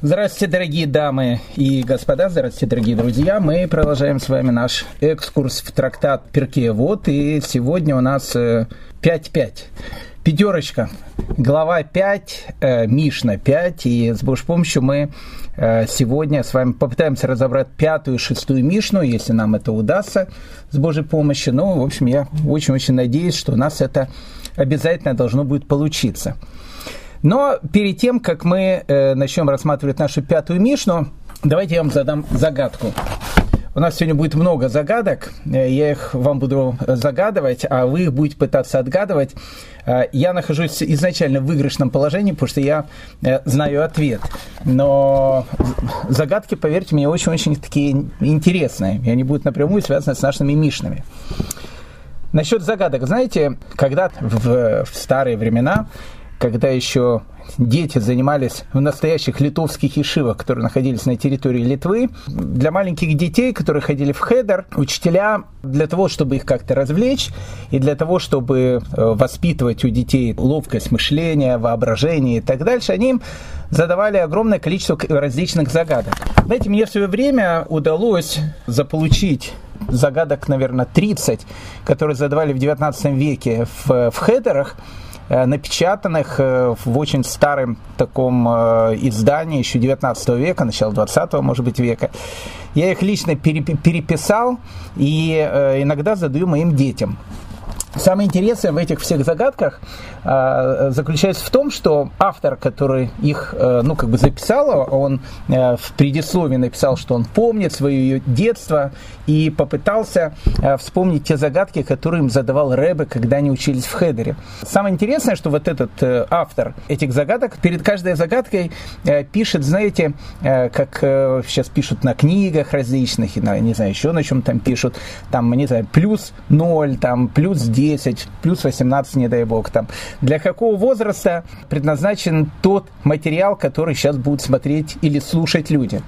Здравствуйте, дорогие дамы и господа, здравствуйте, дорогие друзья. Мы продолжаем с вами наш экскурс в трактат Перке. Вот, и сегодня у нас 5-5. Э, Пятерочка. Глава 5, э, Мишна 5. И с Божьей помощью мы э, сегодня с вами попытаемся разобрать пятую и шестую Мишну, если нам это удастся с Божьей помощью. Ну, в общем, я очень-очень надеюсь, что у нас это обязательно должно будет получиться. Но перед тем, как мы э, начнем рассматривать нашу пятую Мишну, давайте я вам задам загадку. У нас сегодня будет много загадок, э, я их вам буду загадывать, а вы их будете пытаться отгадывать. Э, я нахожусь изначально в выигрышном положении, потому что я э, знаю ответ. Но загадки, поверьте мне, очень-очень такие интересные, и они будут напрямую связаны с нашими мишнами. Насчет загадок, знаете, когда в, в старые времена когда еще дети занимались в настоящих литовских ешивах, которые находились на территории Литвы. Для маленьких детей, которые ходили в хедер, учителя для того, чтобы их как-то развлечь и для того, чтобы э, воспитывать у детей ловкость мышления, воображение и так дальше, они им задавали огромное количество различных загадок. Знаете, мне в свое время удалось заполучить загадок, наверное, 30, которые задавали в 19 веке в, в хедерах, напечатанных э, в очень старом таком э, издании еще 19 века, начала 20 может быть века. Я их лично переписал и иногда задаю моим детям. Самое интересное в этих всех загадках э, заключается в том, что автор, который их, э, ну, как бы записал, он э, в предисловии написал, что он помнит свое детство и попытался э, вспомнить те загадки, которые им задавал Рэбе, когда они учились в Хедере. Самое интересное, что вот этот автор этих загадок перед каждой загадкой пишет, знаете, как сейчас пишут на книгах различных, и на, не знаю, еще на чем там пишут, там, не знаю, плюс 0, там, плюс 10, 10, плюс 18, не дай бог там. Для какого возраста предназначен тот материал, который сейчас будут смотреть или слушать люди.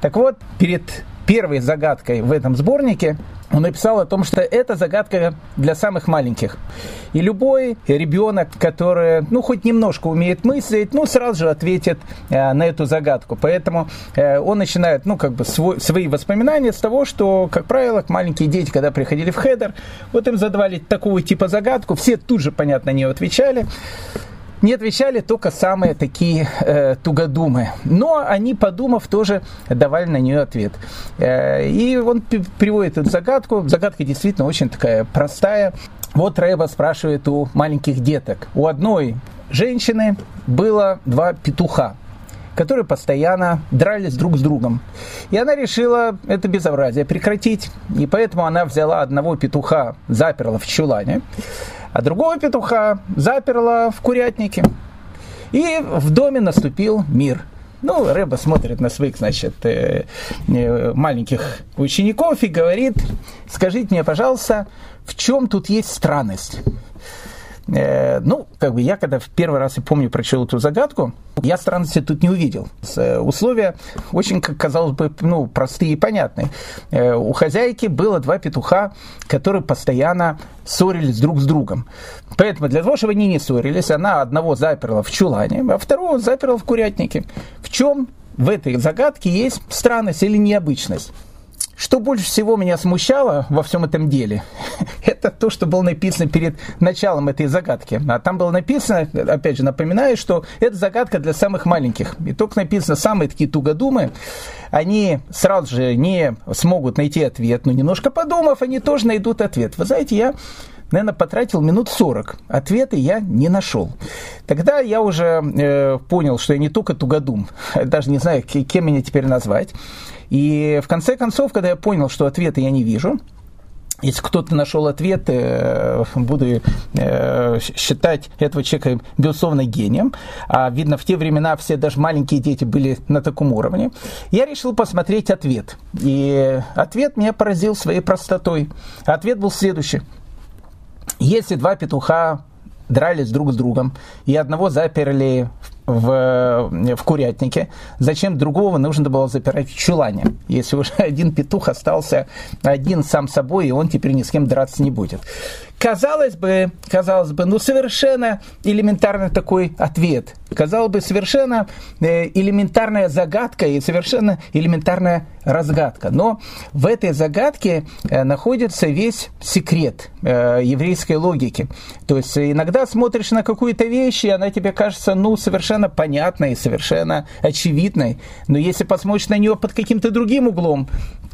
Так вот, перед первой загадкой в этом сборнике он написал о том, что это загадка для самых маленьких. И любой ребенок, который, ну, хоть немножко умеет мыслить, ну, сразу же ответит э, на эту загадку. Поэтому э, он начинает, ну, как бы свой, свои воспоминания с того, что, как правило, маленькие дети, когда приходили в хедер, вот им задавали такого типа загадку, все тут же, понятно, нее отвечали. Не отвечали только самые такие э, тугодумы. Но они, подумав, тоже давали на нее ответ. Э, и он приводит эту загадку. Загадка действительно очень такая простая. Вот Рэба спрашивает у маленьких деток. У одной женщины было два петуха которые постоянно дрались друг с другом. И она решила это безобразие прекратить. И поэтому она взяла одного петуха, заперла в чулане, а другого петуха заперла в курятнике. И в доме наступил мир. Ну, Рэба смотрит на своих, значит, э, э, маленьких учеников и говорит, скажите мне, пожалуйста, в чем тут есть странность? Э, ну, как бы я когда в первый раз, и помню, прочел эту загадку, я странности тут не увидел. Э, условия очень, как казалось бы, ну, простые и понятные. Э, у хозяйки было два петуха, которые постоянно ссорились друг с другом. Поэтому для того, чтобы они не ссорились, она одного заперла в чулане, а второго заперла в курятнике. В чем в этой загадке есть странность или необычность? Что больше всего меня смущало во всем этом деле, это то, что было написано перед началом этой загадки. А там было написано, опять же напоминаю, что это загадка для самых маленьких. И только написано самые такие тугодумы, они сразу же не смогут найти ответ, но немножко подумав, они тоже найдут ответ. Вы знаете, я наверное, потратил минут 40. Ответы я не нашел. Тогда я уже э, понял, что я не только тугодум, даже не знаю, кем меня теперь назвать. И в конце концов, когда я понял, что ответа я не вижу, если кто-то нашел ответ, э, буду э, считать этого человека, безусловно, гением. А видно, в те времена все даже маленькие дети были на таком уровне. Я решил посмотреть ответ. И ответ меня поразил своей простотой. Ответ был следующий. Если два петуха дрались друг с другом, и одного заперли в, в курятнике, зачем другого нужно было запирать в чулане, если уже один петух остался один сам собой, и он теперь ни с кем драться не будет. Казалось бы, казалось бы, ну совершенно элементарный такой ответ. Казалось бы, совершенно э, элементарная загадка и совершенно элементарная разгадка. Но в этой загадке э, находится весь секрет э, еврейской логики. То есть иногда смотришь на какую-то вещь, и она тебе кажется ну, совершенно понятной, совершенно очевидной. Но если посмотришь на нее под каким-то другим углом,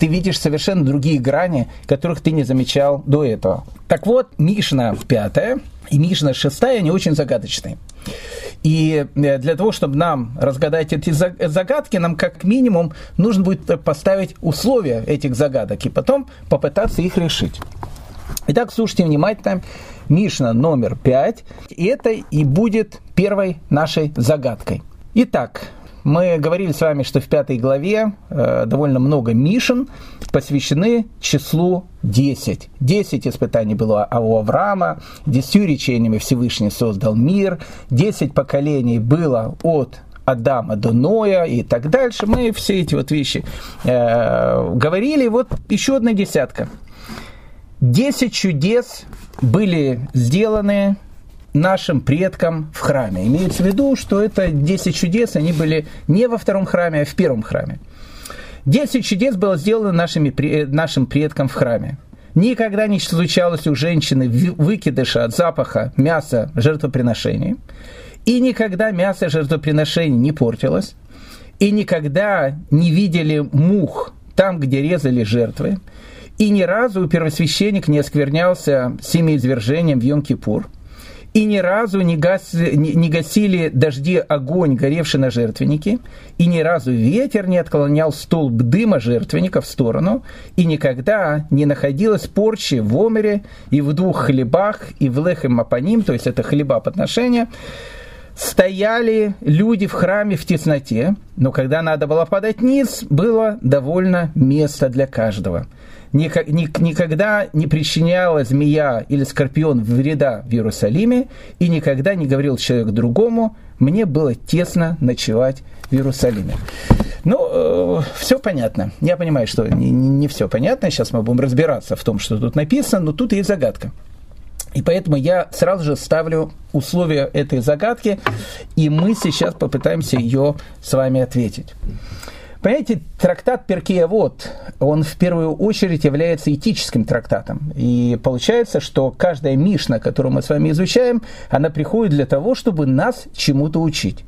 ты видишь совершенно другие грани, которых ты не замечал до этого. Так вот, Мишна пятая и Мишна шестая, они очень загадочные. И э, для того, чтобы нам разгадать эти загадки, нам как минимум нужно будет поставить условия этих загадок и потом попытаться их решить. Итак, слушайте внимательно. Мишна номер пять. И это и будет первой нашей загадкой. Итак, мы говорили с вами, что в пятой главе э, довольно много мишен посвящены числу 10. 10 испытаний было у Авраама, 10 речениями Всевышний создал мир, 10 поколений было от Адама до Ноя и так дальше. Мы все эти вот вещи э, говорили. Вот еще одна десятка. Десять чудес были сделаны нашим предкам в храме. Имеется в виду, что это 10 чудес, они были не во втором храме, а в первом храме. 10 чудес было сделано нашими, нашим предкам в храме. Никогда не случалось у женщины выкидыша от запаха мяса жертвоприношений. И никогда мясо жертвоприношений не портилось. И никогда не видели мух там, где резали жертвы. И ни разу первосвященник не осквернялся семяизвержением в Йом-Кипур – и ни разу не, гас, не, не гасили дожди огонь, горевший на жертвеннике, и ни разу ветер не отклонял столб дыма жертвенника в сторону, и никогда не находилось порчи в омере и в двух хлебах, и в лехем апаним, то есть это хлеба подношения, стояли люди в храме в тесноте, но когда надо было подать низ, было довольно места для каждого никогда не причиняла змея или скорпион вреда в Иерусалиме, и никогда не говорил человек другому, мне было тесно ночевать в Иерусалиме. Ну, э, все понятно. Я понимаю, что не, не все понятно. Сейчас мы будем разбираться в том, что тут написано, но тут есть загадка. И поэтому я сразу же ставлю условия этой загадки, и мы сейчас попытаемся ее с вами ответить. Понимаете, трактат Перкея вот, он в первую очередь является этическим трактатом. И получается, что каждая Мишна, которую мы с вами изучаем, она приходит для того, чтобы нас чему-то учить.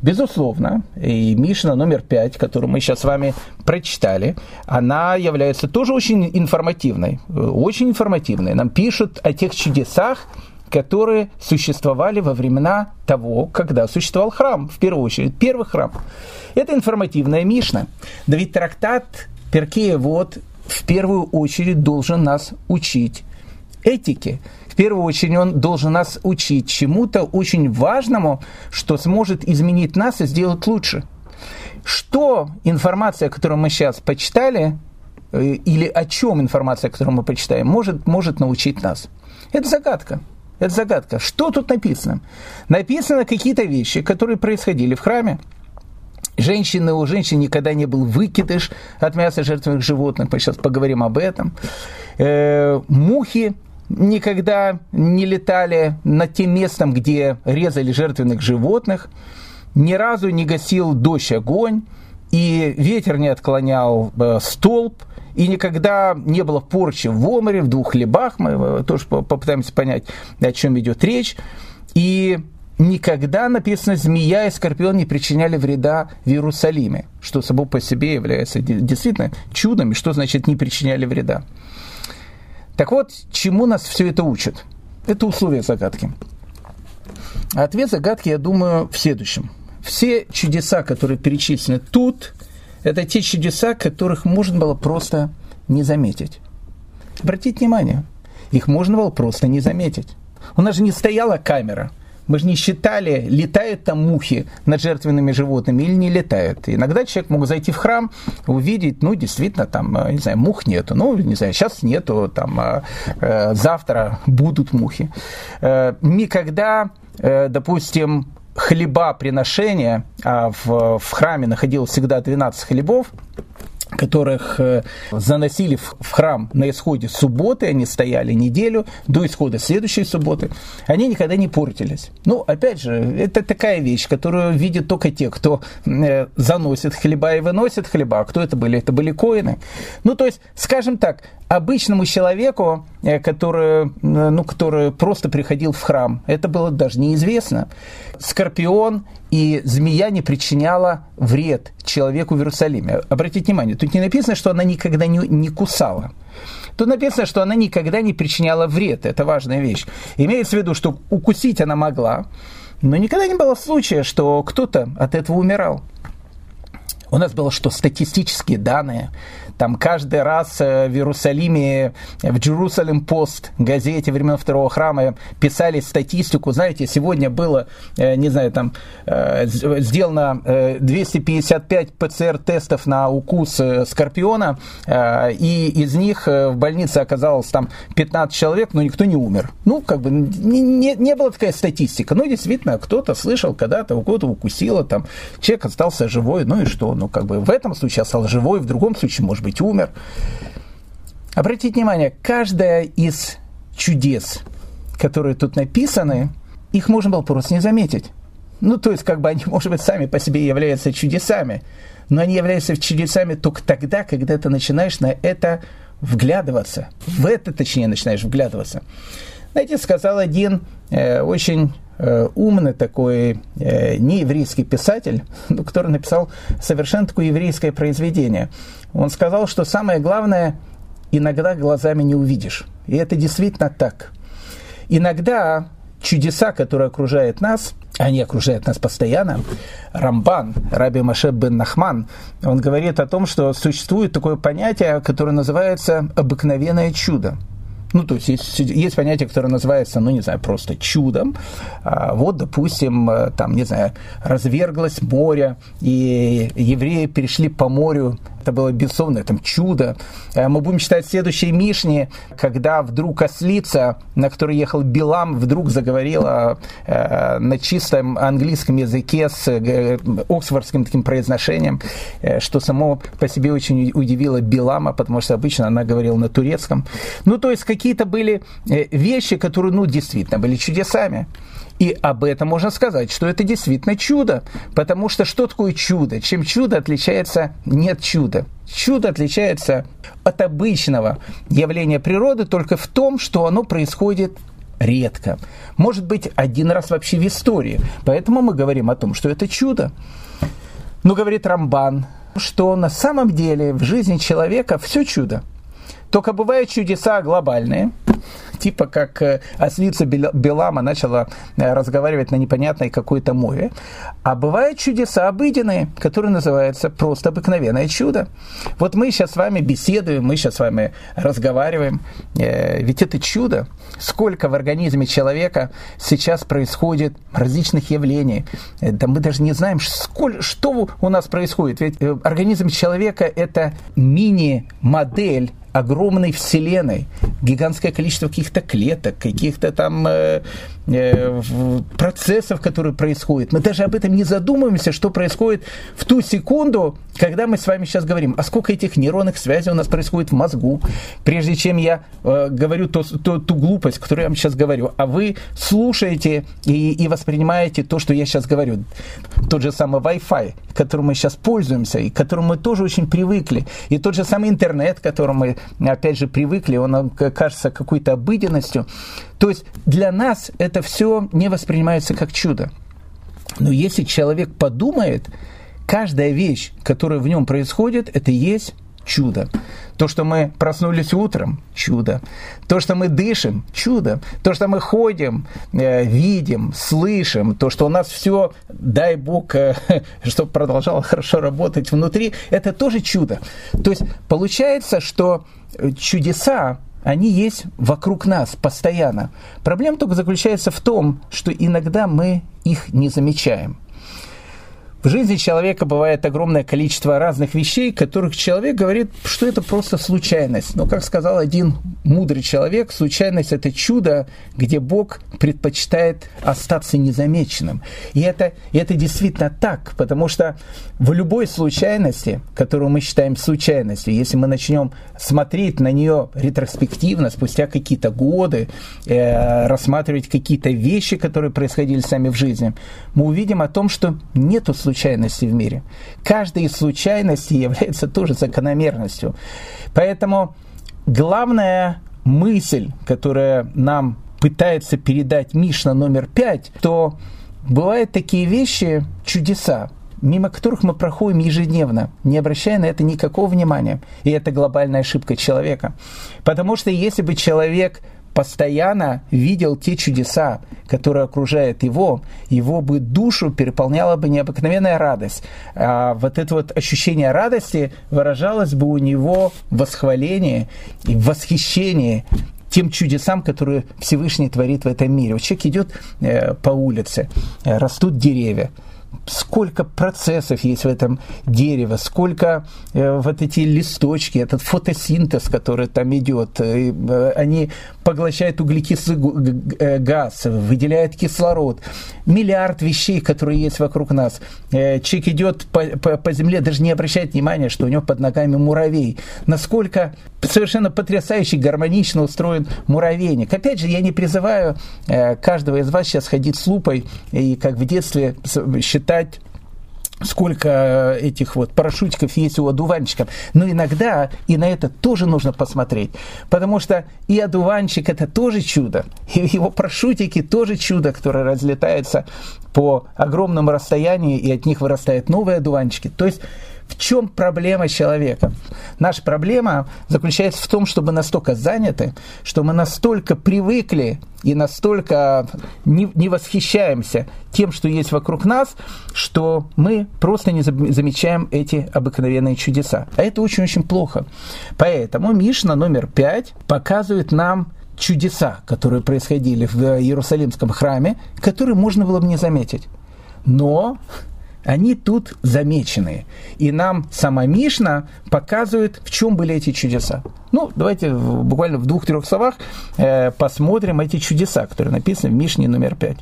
Безусловно, и Мишна номер пять, которую мы сейчас с вами прочитали, она является тоже очень информативной. Очень информативной. Нам пишут о тех чудесах, которые существовали во времена того, когда существовал храм, в первую очередь, первый храм. Это информативная Мишна. Да ведь трактат Перкея вот в первую очередь должен нас учить этике. В первую очередь он должен нас учить чему-то очень важному, что сможет изменить нас и сделать лучше. Что информация, которую мы сейчас почитали, э, или о чем информация, которую мы почитаем, может, может научить нас? Это загадка. Это загадка. Что тут написано? Написано какие-то вещи, которые происходили в храме. Женщины, у женщин никогда не был выкидыш от мяса жертвенных животных. Мы сейчас поговорим об этом. Э, мухи никогда не летали над тем местом, где резали жертвенных животных. Ни разу не гасил дождь огонь. И ветер не отклонял э, столб и никогда не было порчи в оморе, в двух хлебах, мы э, тоже попытаемся понять, о чем идет речь, и никогда, написано, змея и скорпион не причиняли вреда в Иерусалиме, что собой по себе является действительно чудом, и что значит не причиняли вреда. Так вот, чему нас все это учит? Это условия загадки. ответ загадки, я думаю, в следующем. Все чудеса, которые перечислены тут, это те чудеса, которых можно было просто не заметить. Обратите внимание, их можно было просто не заметить. У нас же не стояла камера. Мы же не считали, летают там мухи над жертвенными животными или не летают. Иногда человек мог зайти в храм, увидеть, ну, действительно, там, э, не знаю, мух нету. Ну, не знаю, сейчас нету, там, э, э, завтра будут мухи. Никогда, допустим, хлеба приношения, а в, в храме находилось всегда 12 хлебов, которых э, заносили в храм на исходе субботы, они стояли неделю до исхода следующей субботы, они никогда не портились. Ну, опять же, это такая вещь, которую видят только те, кто э, заносит хлеба и выносит хлеба. А кто это были? Это были коины. Ну, то есть, скажем так, обычному человеку, э, который, ну, который просто приходил в храм, это было даже неизвестно. Скорпион и змея не причиняла вред человеку в Иерусалиме. Обратите внимание, тут не написано, что она никогда не, не кусала. Тут написано, что она никогда не причиняла вред. Это важная вещь. Имеется в виду, что укусить она могла, но никогда не было случая, что кто-то от этого умирал. У нас было что, статистические данные, там каждый раз э, в Иерусалиме, в Jerusalem Post, газете времен Второго храма, писали статистику. Знаете, сегодня было, э, не знаю, там э, сделано 255 ПЦР-тестов на укус скорпиона, и из них в больнице оказалось там 15 человек, но никто не умер. Ну, как бы не, не, не была такая статистика. Ну, действительно, кто-то слышал когда-то, у кого-то укусило, там, человек остался живой, ну и что? Ну, как бы в этом случае остался живой, в другом случае, может быть, быть, умер. Обратите внимание, каждая из чудес, которые тут написаны, их можно было просто не заметить. Ну, то есть, как бы они, может быть, сами по себе являются чудесами, но они являются чудесами только тогда, когда ты начинаешь на это вглядываться. В это, точнее, начинаешь вглядываться. Знаете, сказал один э, очень умный такой э, нееврейский писатель, который написал совершенно такое еврейское произведение. Он сказал, что самое главное иногда глазами не увидишь. И это действительно так. Иногда чудеса, которые окружают нас, они окружают нас постоянно. Рамбан, Раби Маше бен Нахман, он говорит о том, что существует такое понятие, которое называется обыкновенное чудо. Ну, то есть, есть есть понятие, которое называется, ну, не знаю, просто чудом. А, вот, допустим, э, там, не знаю, разверглось море, и евреи перешли по морю это было безусловно там чудо. Э, мы будем читать следующие Мишни, когда вдруг ослица, на которой ехал Билам, вдруг заговорила э, на чистом английском языке с э, оксфордским таким произношением, что само по себе очень удивило Билама, потому что обычно она говорила на турецком. Ну, то есть какие-то были вещи, которые, ну, действительно были чудесами. И об этом можно сказать, что это действительно чудо. Потому что что такое чудо? Чем чудо отличается нет чуда? Чудо отличается от обычного явления природы только в том, что оно происходит редко. Может быть, один раз вообще в истории. Поэтому мы говорим о том, что это чудо. Но говорит Рамбан, что на самом деле в жизни человека все чудо. Только бывают чудеса глобальные, типа как э, ослица Белама начала э, разговаривать на непонятной какой-то мове. А бывают чудеса обыденные, которые называются просто обыкновенное чудо. Вот мы сейчас с вами беседуем, мы сейчас с вами разговариваем, э, ведь это чудо. Сколько в организме человека сейчас происходит различных явлений. Да мы даже не знаем, что у нас происходит. Ведь организм человека – это мини-модель огромной вселенной, гигантское количество каких-то клеток, каких-то там э, э, процессов, которые происходят. Мы даже об этом не задумываемся, что происходит в ту секунду, когда мы с вами сейчас говорим, а сколько этих нейронных связей у нас происходит в мозгу, прежде чем я э, говорю то, то, ту глупость, которую я вам сейчас говорю, а вы слушаете и, и воспринимаете то, что я сейчас говорю. Тот же самый Wi-Fi, которым мы сейчас пользуемся, и к которому мы тоже очень привыкли, и тот же самый интернет, к которому мы опять же, привыкли, он кажется какой-то обыденностью. То есть для нас это все не воспринимается как чудо. Но если человек подумает, каждая вещь, которая в нем происходит, это есть чудо. То, что мы проснулись утром, чудо. То, что мы дышим, чудо. То, что мы ходим, э, видим, слышим, то, что у нас все, дай Бог, э, чтобы продолжало хорошо работать внутри, это тоже чудо. То есть получается, что чудеса, они есть вокруг нас постоянно. Проблема только заключается в том, что иногда мы их не замечаем. В жизни человека бывает огромное количество разных вещей, которых человек говорит, что это просто случайность. Но, как сказал один мудрый человек, случайность – это чудо, где Бог предпочитает остаться незамеченным. И это, и это действительно так, потому что в любой случайности, которую мы считаем случайностью, если мы начнем смотреть на нее ретроспективно, спустя какие-то годы, э, рассматривать какие-то вещи, которые происходили сами в жизни, мы увидим о том, что нету случайности случайностей в мире. Каждая из случайностей является тоже закономерностью. Поэтому главная мысль, которая нам пытается передать Мишна номер пять, то бывают такие вещи, чудеса, мимо которых мы проходим ежедневно, не обращая на это никакого внимания. И это глобальная ошибка человека. Потому что если бы человек постоянно видел те чудеса, которые окружают его, его бы душу переполняла бы необыкновенная радость. А вот это вот ощущение радости выражалось бы у него в восхвалении и в восхищении тем чудесам, которые Всевышний творит в этом мире. Вот человек идет э, по улице, э, растут деревья, сколько процессов есть в этом дереве, сколько э, вот эти листочки, этот фотосинтез, который там идет, э, э они поглощают углекислый э, газ, выделяют кислород, миллиард вещей, которые есть вокруг нас. Э, человек идет по, по, по земле, даже не обращает внимания, что у него под ногами муравей. Насколько совершенно потрясающе гармонично устроен муравейник. Опять же, я не призываю э, каждого из вас сейчас ходить с лупой и, как в детстве, считать сколько этих вот парашютиков есть у одуванчиков. Но иногда и на это тоже нужно посмотреть. Потому что и одуванчик это тоже чудо. И его парашютики тоже чудо, которое разлетается по огромному расстоянию, и от них вырастают новые одуванчики. То есть в чем проблема человека? Наша проблема заключается в том, что мы настолько заняты, что мы настолько привыкли и настолько не, не восхищаемся тем, что есть вокруг нас, что мы просто не замечаем эти обыкновенные чудеса. А это очень-очень плохо. Поэтому Мишна номер пять показывает нам чудеса, которые происходили в Иерусалимском храме, которые можно было бы не заметить. Но они тут замечены. И нам сама Мишна показывает, в чем были эти чудеса. Ну, давайте буквально в двух-трех словах э, посмотрим эти чудеса, которые написаны в Мишне номер пять.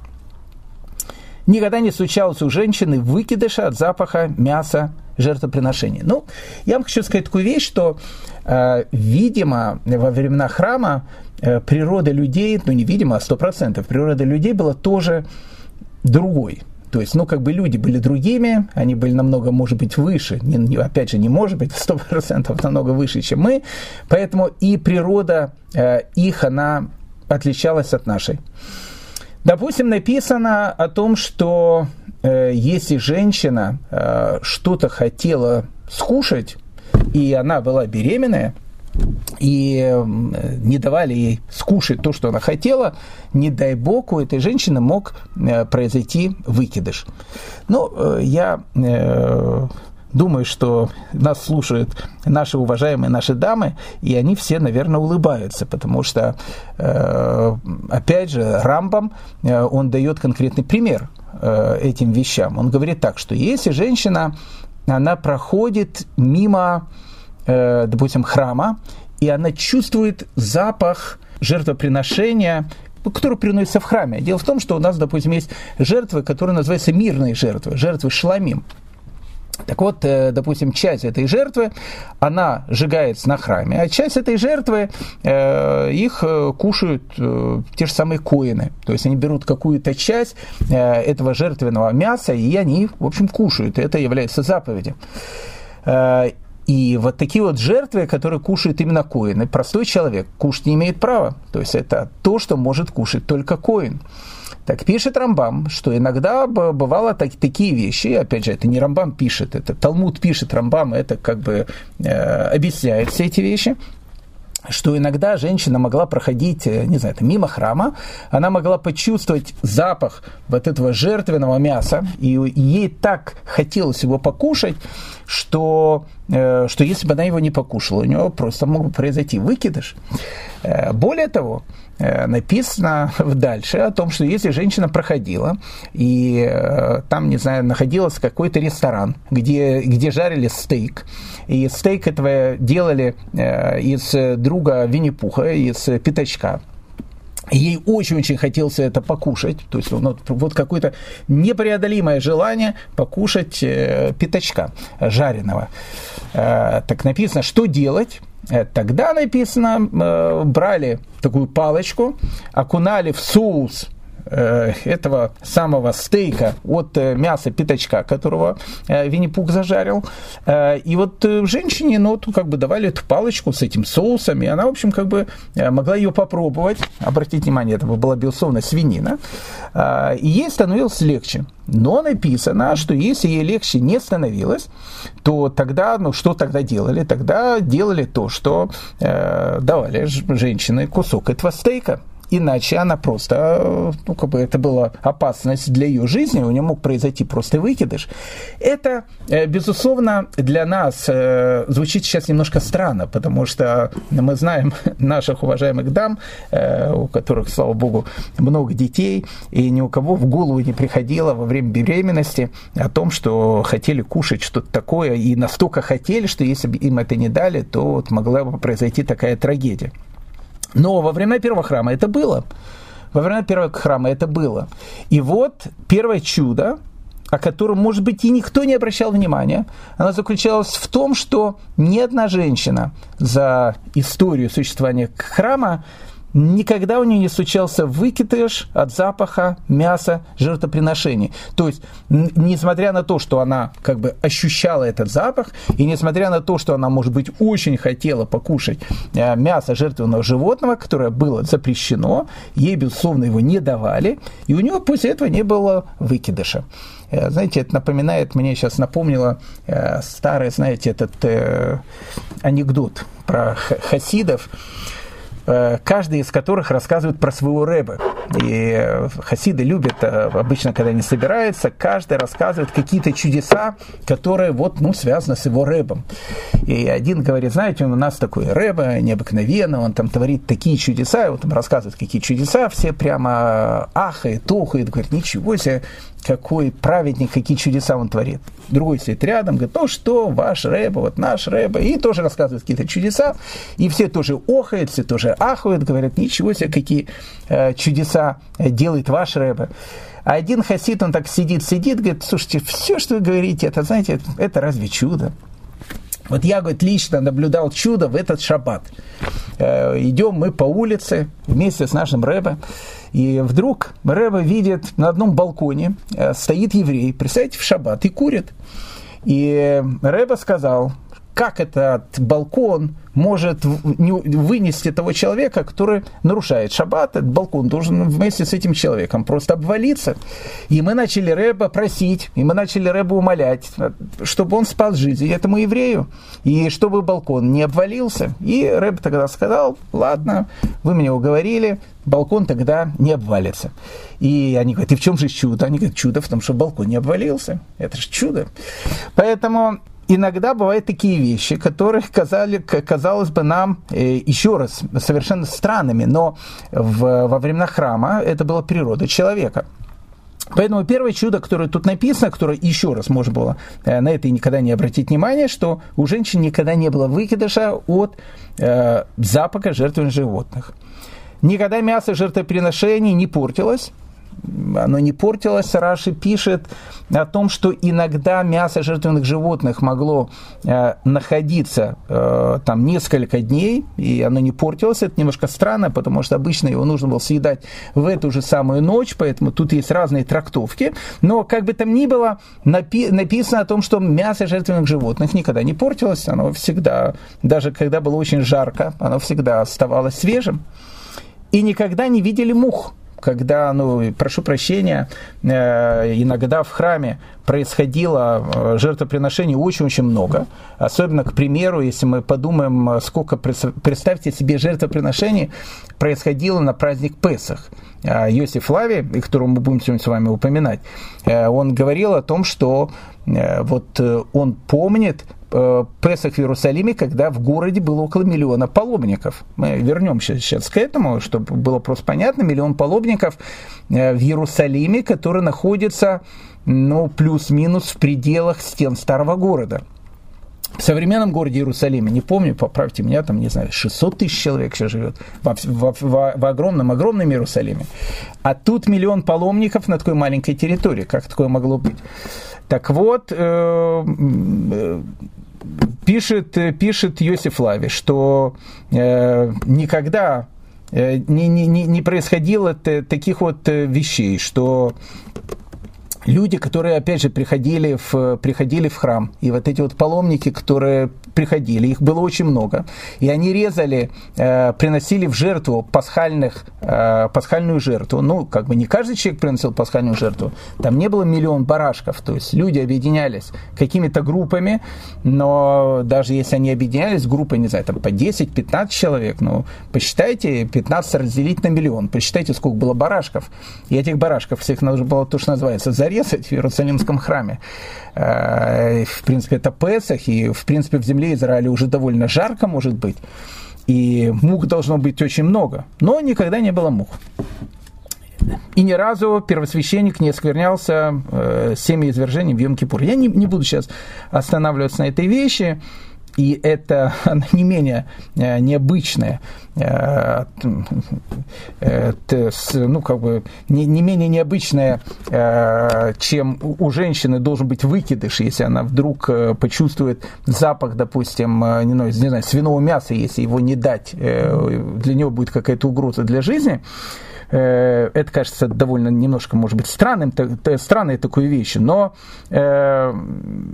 Никогда не случалось у женщины выкидыша от запаха мяса жертвоприношения. Ну, я вам хочу сказать такую вещь, что, э, видимо, во времена храма э, природа людей, ну, не видимо, а сто процентов, природа людей была тоже другой. То есть, ну, как бы люди были другими, они были намного, может быть, выше, не, не, опять же, не может быть, сто процентов намного выше, чем мы, поэтому и природа э, их, она отличалась от нашей. Допустим, написано о том, что э, если женщина э, что-то хотела скушать, и она была беременная, и не давали ей скушать то, что она хотела, не дай бог, у этой женщины мог э, произойти выкидыш. Ну, э, я э, думаю, что нас слушают наши уважаемые наши дамы, и они все, наверное, улыбаются, потому что, опять же, Рамбам, он дает конкретный пример этим вещам. Он говорит так, что если женщина, она проходит мимо Э, допустим, храма, и она чувствует запах жертвоприношения, который приносится в храме. Дело в том, что у нас, допустим, есть жертвы, которые называются мирные жертвы, жертвы шламим. Так вот, э, допустим, часть этой жертвы, она сжигается на храме, а часть этой жертвы, э, их кушают те же самые коины. То есть они берут какую-то часть этого жертвенного мяса, и они, в общем, кушают. Это является заповедью. И вот такие вот жертвы, которые кушают именно коины, простой человек кушать не имеет права. То есть это то, что может кушать только коин. Так пишет Рамбам, что иногда бывало так, такие вещи, опять же, это не Рамбам пишет, это Талмуд пишет. Рамбам, это как бы э, объясняет все эти вещи, что иногда женщина могла проходить, э, не знаю, это мимо храма, она могла почувствовать запах вот этого жертвенного мяса, и ей так хотелось его покушать, что что если бы она его не покушала, у него просто мог бы произойти выкидыш. Более того, написано дальше о том, что если женщина проходила и там, не знаю, находилась какой-то ресторан, где, где жарили стейк, и стейк этого делали из друга Винни-Пуха, из пятачка, Ей очень-очень хотелось это покушать, то есть ну, вот какое-то непреодолимое желание покушать э, пятачка жареного. Э, так написано, что делать? Э, тогда написано, э, брали такую палочку, окунали в соус Э, этого самого стейка от э, мяса пятачка, которого э, Винни-Пух зажарил. И вот женщине, ну, как бы давали эту палочку с этим соусом, и она, в общем, как бы могла ее попробовать. Обратите внимание, это была, безусловно, свинина. И ей становилось легче. Но написано, что если ей легче не становилось, то тогда, ну что тогда делали? Тогда делали то, что э, давали женщины кусок этого стейка иначе она просто, ну, как бы это была опасность для ее жизни, у нее мог произойти просто выкидыш. Это, э, безусловно, для нас э, звучит сейчас немножко странно, потому что мы знаем наших уважаемых дам, э, у которых, слава богу, много детей, и ни у кого в голову не приходило во время беременности о том, что хотели кушать что-то такое, и настолько хотели, что если бы им это не дали, то вот могла бы произойти такая трагедия. Но во времена первого храма это было. Во времена первого храма это было. И вот первое чудо, о котором, может быть, и никто не обращал внимания, оно заключалось в том, что ни одна женщина за историю существования храма никогда у нее не случался выкидыш от запаха мяса жертвоприношений. То есть, несмотря на то, что она как бы ощущала этот запах, и несмотря на то, что она, может быть, очень хотела покушать э, мясо жертвенного животного, которое было запрещено, ей, безусловно, его не давали, и у нее после этого не было выкидыша. Э, знаете, это напоминает, мне сейчас напомнило э, старый, знаете, этот э, анекдот про хасидов, каждый из которых рассказывает про своего рэба. И э, хасиды любят, э, обычно, когда они собираются, каждый рассказывает какие-то чудеса, которые вот, ну, связаны с его рэбом. И один говорит, знаете, у нас такой рэба необыкновенный, он там творит такие чудеса, и вот там рассказывает, какие чудеса, все прямо ахают, тухают, говорят, ничего себе, какой праведник, какие чудеса он творит. Другой сидит рядом, говорит, ну что, ваш рэба, вот наш рэба, и тоже рассказывает какие-то чудеса, и все тоже охают, все тоже ахают, говорят, ничего себе, какие э, чудеса делает ваш рэба. А один хасид, он так сидит, сидит, говорит, слушайте, все, что вы говорите, это, знаете, это разве чудо? Вот я, говорит, лично наблюдал чудо в этот шаббат. Э, идем мы по улице вместе с нашим рэбе, и вдруг Рэба видит на одном балконе э, стоит еврей, представляете, в шаббат и курит. И Рэба сказал, как этот балкон может вынести того человека, который нарушает шаббат, этот балкон должен вместе с этим человеком просто обвалиться. И мы начали Рэба просить, и мы начали Рэба умолять, чтобы он спас жизнь этому еврею, и чтобы балкон не обвалился. И Рэб тогда сказал, ладно, вы меня уговорили, балкон тогда не обвалится. И они говорят, и в чем же чудо? Они говорят, чудо в том, что балкон не обвалился. Это же чудо. Поэтому иногда бывают такие вещи, которые казали, казалось бы нам э, еще раз совершенно странными, но в, во времена храма это была природа человека. Поэтому первое чудо, которое тут написано, которое еще раз можно было э, на это и никогда не обратить внимание, что у женщин никогда не было выкидыша от э, запаха жертвенных животных. Никогда мясо жертвоприношений не портилось, оно не портилось. Раши пишет о том, что иногда мясо жертвенных животных могло э, находиться э, там несколько дней, и оно не портилось. Это немножко странно, потому что обычно его нужно было съедать в эту же самую ночь, поэтому тут есть разные трактовки. Но как бы там ни было, напи- написано о том, что мясо жертвенных животных никогда не портилось. Оно всегда, даже когда было очень жарко, оно всегда оставалось свежим. И никогда не видели мух когда, ну, прошу прощения, э, иногда в храме происходило э, жертвоприношений очень-очень много. Особенно, к примеру, если мы подумаем, сколько, представьте себе, жертвоприношений происходило на праздник Песах. Йосиф Лави, которого мы будем сегодня с вами упоминать, э, он говорил о том, что вот он помнит э, Песах в Иерусалиме, когда в городе было около миллиона паломников. Мы вернемся сейчас к этому, чтобы было просто понятно. Миллион паломников э, в Иерусалиме, который находится, ну, плюс-минус в пределах стен старого города. В современном городе Иерусалиме, не помню, поправьте меня, там, не знаю, 600 тысяч человек сейчас живет в, в, в, в огромном, огромном Иерусалиме. А тут миллион паломников на такой маленькой территории. Как такое могло быть? Так вот, э, э, пишет, пишет Йосиф Лави, что э, никогда э, не, не, не происходило таких вот э, вещей, что люди, которые, опять же, приходили в, приходили в храм, и вот эти вот паломники, которые приходили, их было очень много, и они резали, э, приносили в жертву пасхальных, э, пасхальную жертву. Ну, как бы не каждый человек приносил пасхальную жертву, там не было миллион барашков, то есть люди объединялись какими-то группами, но даже если они объединялись группой, не знаю, там по 10-15 человек, ну, посчитайте, 15 разделить на миллион, посчитайте, сколько было барашков, и этих барашков всех нужно было то, что называется, зарезать в Иерусалимском храме. Э, в принципе, это Песах, и, в принципе, в земле Израиля уже довольно жарко может быть, и мух должно быть очень много, но никогда не было мух. И ни разу первосвященник не осквернялся э, семяизвержением в Йом-Кипур. Я не, не буду сейчас останавливаться на этой вещи и это не менее э, необычное, э, ну, как бы, не, не менее необычное, э, чем у женщины должен быть выкидыш, если она вдруг почувствует запах, допустим, не знаю, свиного мяса, если его не дать, для него будет какая-то угроза для жизни. Э, это кажется довольно немножко, может быть, странным, странной такой вещью, но э,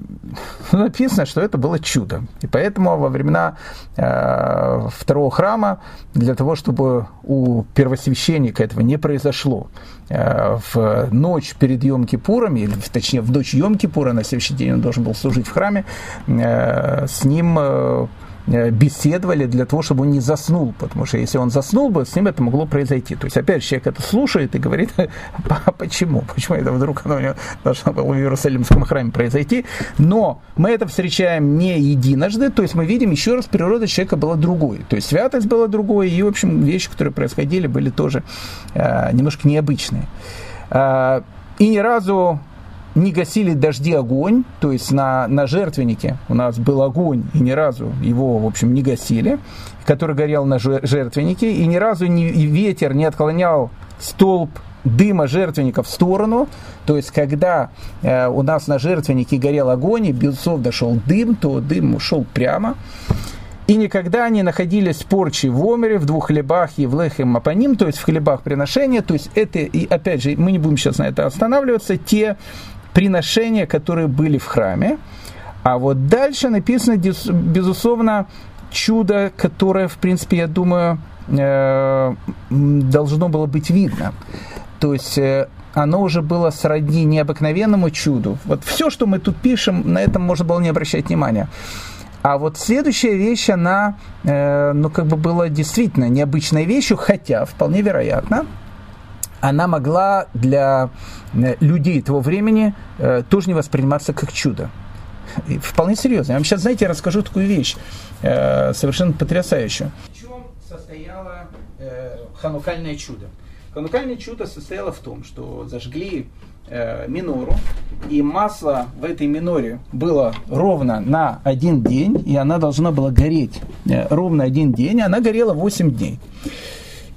написано, что это было чудо. И поэтому во времена э, второго храма, для того, чтобы у первосвященника этого не произошло, в ночь перед Йом-Кипуром, или точнее в ночь Йом-Кипура, на следующий день он должен был служить в храме, с ним беседовали для того, чтобы он не заснул, потому что если он заснул бы, с ним это могло произойти. То есть, опять же, человек это слушает и говорит, а почему? Почему это вдруг оно должно было в Иерусалимском храме произойти? Но мы это встречаем не единожды, то есть мы видим еще раз, природа человека была другой. То есть святость была другой, и, в общем, вещи, которые происходили, были тоже э, немножко необычные. Э, и ни разу не гасили дожди огонь, то есть на, на жертвеннике у нас был огонь, и ни разу его, в общем, не гасили, который горел на жертвеннике, и ни разу не, и ветер не отклонял столб дыма жертвенника в сторону, то есть когда э, у нас на жертвеннике горел огонь, и Белцов дошел дым, то дым ушел прямо. И никогда не находились порчи в омере, в двух хлебах и в лехем апаним, то есть в хлебах приношения. То есть это, и опять же, мы не будем сейчас на это останавливаться, те приношения, которые были в храме. А вот дальше написано, безусловно, чудо, которое, в принципе, я думаю, э, должно было быть видно. То есть э, оно уже было сродни необыкновенному чуду. Вот все, что мы тут пишем, на этом можно было не обращать внимания. А вот следующая вещь, она, э, ну, как бы была действительно необычной вещью, хотя, вполне вероятно, она могла для э, людей того времени э, тоже не восприниматься как чудо. И вполне серьезно. Я вам сейчас, знаете, расскажу такую вещь, э, совершенно потрясающую. В чем состояло ханукальное чудо? Ханукальное чудо состояло в том, что зажгли минору, и масло в этой миноре было ровно на один день, и она должна была гореть ровно один день, и она горела 8 дней.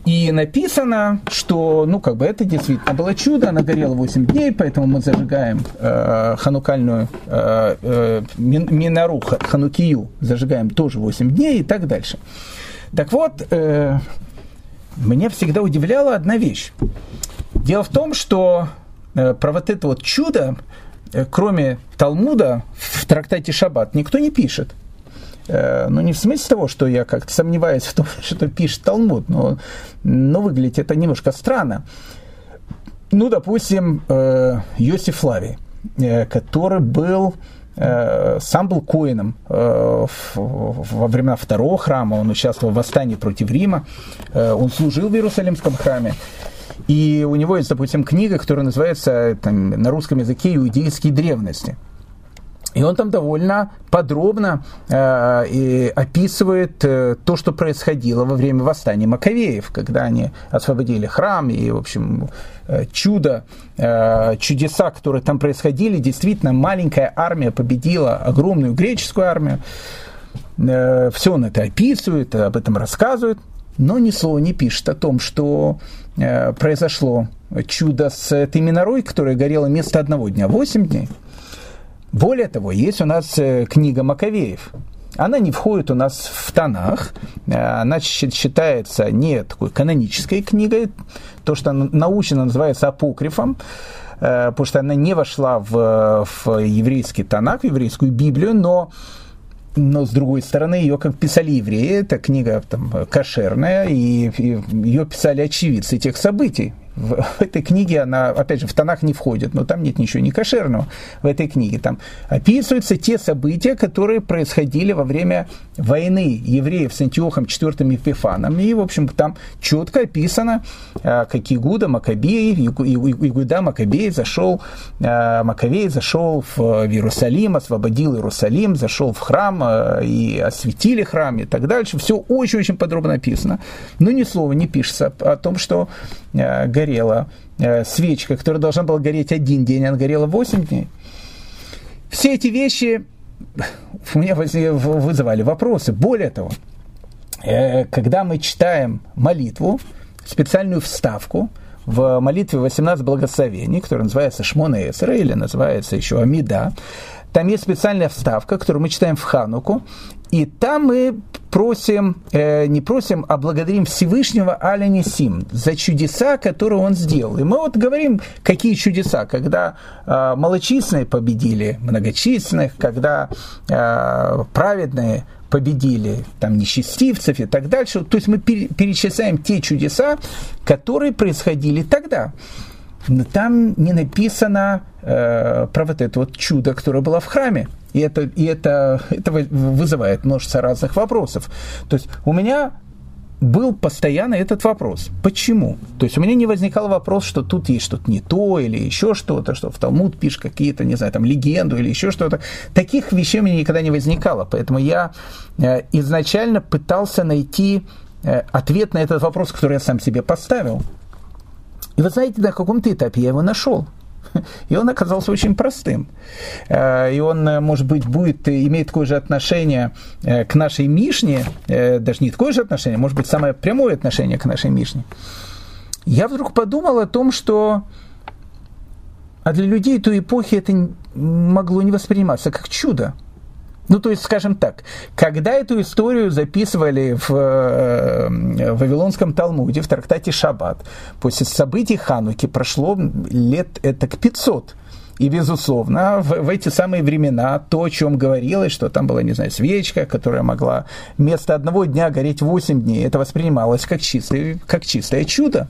И написано, что, ну, как бы это действительно было чудо, она горела 8 дней, поэтому мы зажигаем э, ханукальную э, э, минору, ханукию, зажигаем тоже 8 дней и так дальше. Так вот, э, меня всегда удивляла одна вещь. Дело в том, что э, про вот это вот чудо, э, кроме Талмуда, в трактате Шаббат никто не пишет. Э, ну, не в смысле того, что я как-то сомневаюсь в том, что пишет Талмуд, но, но выглядит это немножко странно. Ну, допустим, э, Йосиф Лави, э, который был сам был коином во времена второго храма, он участвовал в восстании против Рима, он служил в Иерусалимском храме, и у него есть, допустим, книга, которая называется там, на русском языке «Иудейские древности». И он там довольно подробно э, и описывает э, то, что происходило во время восстания Маковеев, когда они освободили храм и, в общем, э, чудо, э, чудеса, которые там происходили. Действительно, маленькая армия победила огромную греческую армию. Э, все он это описывает, об этом рассказывает, но ни слова не пишет о том, что э, произошло чудо с этой минорой, которая горела вместо одного дня, 8 дней. Более того, есть у нас э, книга Маковеев. Она не входит у нас в тонах, э, она считается не такой канонической книгой, то, что научно называется апокрифом, э, потому что она не вошла в, в еврейский тонах, в еврейскую Библию, но но с другой стороны, ее как писали евреи, эта книга там, кошерная, и, и ее писали очевидцы тех событий в, этой книге она, опять же, в тонах не входит, но там нет ничего не кошерного в этой книге. Там описываются те события, которые происходили во время войны евреев с Антиохом IV Епифаном. И, в общем, там четко описано, а, как Игуда Макабей, Игуда Макабей зашел, а, Макавей зашел в Иерусалим, освободил Иерусалим, зашел в храм а, и осветили храм и так дальше. Все очень-очень подробно описано. Но ни слова не пишется о том, что горела э, свечка, которая должна была гореть один день, она горела 8 дней. Все эти вещи у меня вызывали вопросы. Более того, э, когда мы читаем молитву, специальную вставку в молитве 18 благословений, которая называется Шмона Эсера или называется еще Амида, там есть специальная вставка, которую мы читаем в Хануку, и там мы просим, э, не просим, а благодарим Всевышнего Аля Несим за чудеса, которые он сделал. И мы вот говорим, какие чудеса, когда э, малочисленные победили многочисленных, когда э, праведные победили там нечестивцев и так дальше. То есть мы перечисляем те чудеса, которые происходили тогда. Но там не написано э, про вот это вот чудо, которое было в храме. И это, и это, это вызывает множество разных вопросов. То есть у меня был постоянно этот вопрос. Почему? То есть у меня не возникал вопрос, что тут есть что-то не то или еще что-то, что в Талмуд пишет какие-то, не знаю, там легенду или еще что-то. Таких вещей у меня никогда не возникало. Поэтому я э, изначально пытался найти э, ответ на этот вопрос, который я сам себе поставил. И вы знаете, на каком-то этапе я его нашел. И он оказался очень простым. Э, и он, э, может быть, будет иметь такое же отношение э, к нашей Мишне, даже не такое же отношение, может быть, самое прямое отношение к нашей Мишне. Я вдруг подумал о том, что а для людей той эпохи это могло не восприниматься как чудо. Ну, то есть, скажем так, когда эту историю записывали в, э, Вавилонском Талмуде, в трактате Шаббат, после событий Хануки прошло лет это к 500. И, безусловно, в, в эти самые времена то, о чем говорилось, что там была, не знаю, свечка, которая могла вместо одного дня гореть 8 дней, это воспринималось как чистое, как чистое чудо.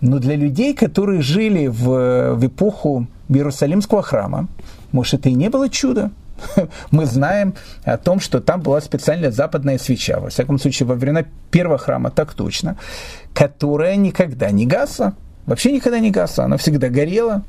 Но для людей, которые жили в, в эпоху Иерусалимского храма, может, это и не было чудо мы знаем о том, что там была специальная западная свеча, во всяком случае, во времена первого храма так точно, которая никогда не гасла, вообще никогда не гасла, она всегда горела.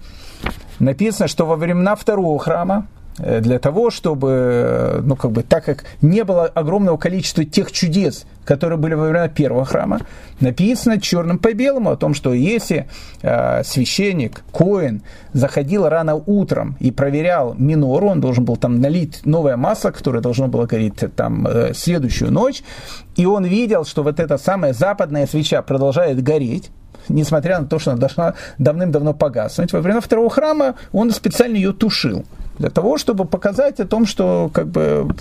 Написано, что во времена второго храма, для того, чтобы, э, ну, как бы, так как не было огромного количества тех чудес, которые были во время первого храма, написано черным по белому о том, что если э, священник, Коин, заходил рано утром и проверял минору, он должен был там налить новое масло, которое должно было гореть там э, следующую ночь, и он видел, что вот эта самая западная свеча продолжает гореть, несмотря на то, что она должна давным-давно погаснуть. Во время второго храма он специально ее тушил для того, чтобы показать о том, что как бы,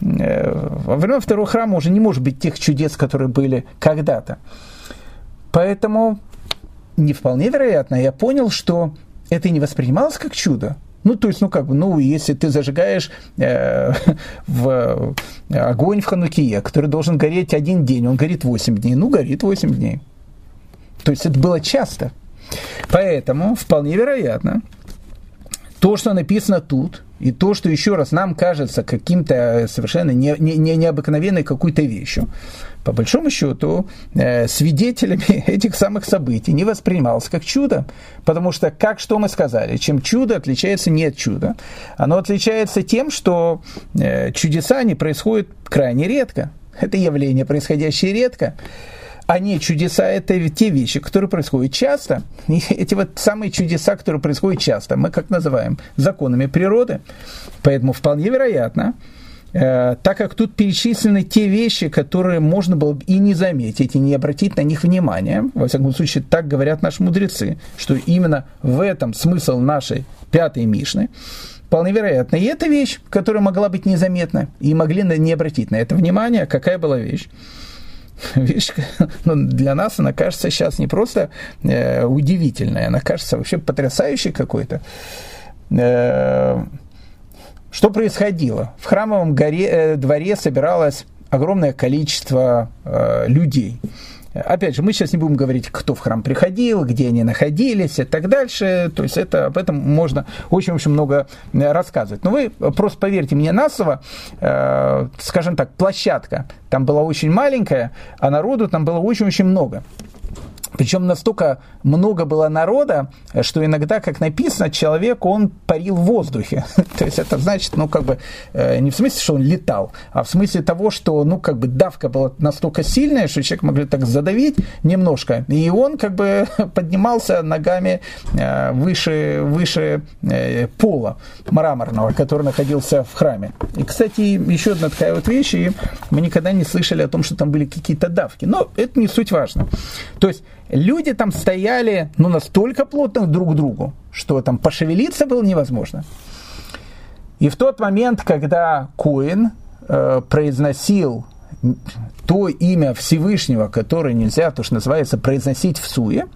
э, во время второго храма уже не может быть тех чудес, которые были когда-то. Поэтому не вполне вероятно, я понял, что это не воспринималось как чудо. Ну, то есть, ну, как бы, ну, если ты зажигаешь э, в огонь в Ханукие, который должен гореть один день, он горит 8 дней, ну, горит 8 дней. То есть это было часто. Поэтому вполне вероятно, то, что написано тут, и то, что еще раз нам кажется каким-то совершенно не, не, не, необыкновенной какой-то вещью, по большому счету, э, свидетелями этих самых событий не воспринималось как чудо, потому что, как что мы сказали, чем чудо отличается не от чуда, оно отличается тем, что э, чудеса не происходят крайне редко. Это явление, происходящее редко а не чудеса – это те вещи, которые происходят часто. И эти вот самые чудеса, которые происходят часто, мы как называем законами природы. Поэтому вполне вероятно, э, так как тут перечислены те вещи, которые можно было бы и не заметить, и не обратить на них внимания, во всяком случае, так говорят наши мудрецы, что именно в этом смысл нашей пятой Мишны, вполне вероятно. И это вещь, которая могла быть незаметна, и могли не обратить на это внимание. Какая была вещь? вещь, ну, для нас она кажется сейчас не просто э, удивительной, она кажется вообще потрясающей какой-то. Э, что происходило? В храмовом горе, э, дворе собиралось огромное количество э, людей. Опять же, мы сейчас не будем говорить, кто в храм приходил, где они находились и так дальше. То есть это, об этом можно очень-очень много э, рассказывать. Но вы просто поверьте мне на слово, э, скажем так, площадка там была очень маленькая, а народу там было очень-очень много. Причем настолько много было народа, что иногда, как написано, человек, он парил в воздухе. То есть это значит, ну, как бы, э, не в смысле, что он летал, а в смысле того, что, ну, как бы, давка была настолько сильная, что человек могли так задавить немножко. И он, как бы, поднимался ногами э, выше, выше э, пола мраморного, который находился в храме. И, кстати, еще одна такая вот вещь, и мы никогда не слышали о том, что там были какие-то давки. Но это не суть важно. То есть люди там стояли ну, настолько плотно друг к другу, что там пошевелиться было невозможно. И в тот момент, когда Коин э, произносил то имя Всевышнего, которое нельзя, то, что называется, произносить в суе,